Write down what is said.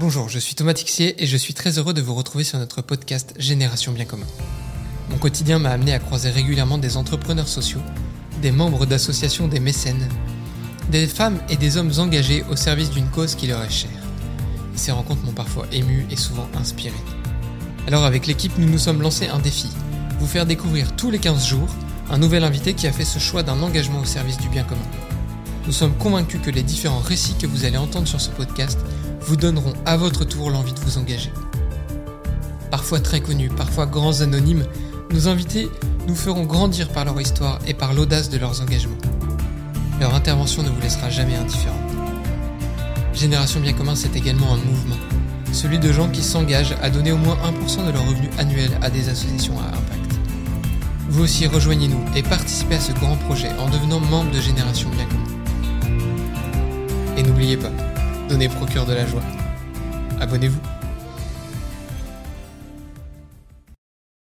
Bonjour, je suis Thomas Tixier et je suis très heureux de vous retrouver sur notre podcast Génération Bien Commun. Mon quotidien m'a amené à croiser régulièrement des entrepreneurs sociaux, des membres d'associations des mécènes, des femmes et des hommes engagés au service d'une cause qui leur est chère. Ces rencontres m'ont parfois ému et souvent inspiré. Alors avec l'équipe, nous nous sommes lancés un défi, vous faire découvrir tous les 15 jours un nouvel invité qui a fait ce choix d'un engagement au service du bien commun. Nous sommes convaincus que les différents récits que vous allez entendre sur ce podcast vous donneront à votre tour l'envie de vous engager. Parfois très connus, parfois grands anonymes, nos invités nous feront grandir par leur histoire et par l'audace de leurs engagements. Leur intervention ne vous laissera jamais indifférent. Génération Bien Commun, c'est également un mouvement, celui de gens qui s'engagent à donner au moins 1% de leur revenu annuel à des associations à impact. Vous aussi rejoignez-nous et participez à ce grand projet en devenant membre de Génération Bien Commun. N'oubliez pas, donnez procure de la joie. Abonnez-vous.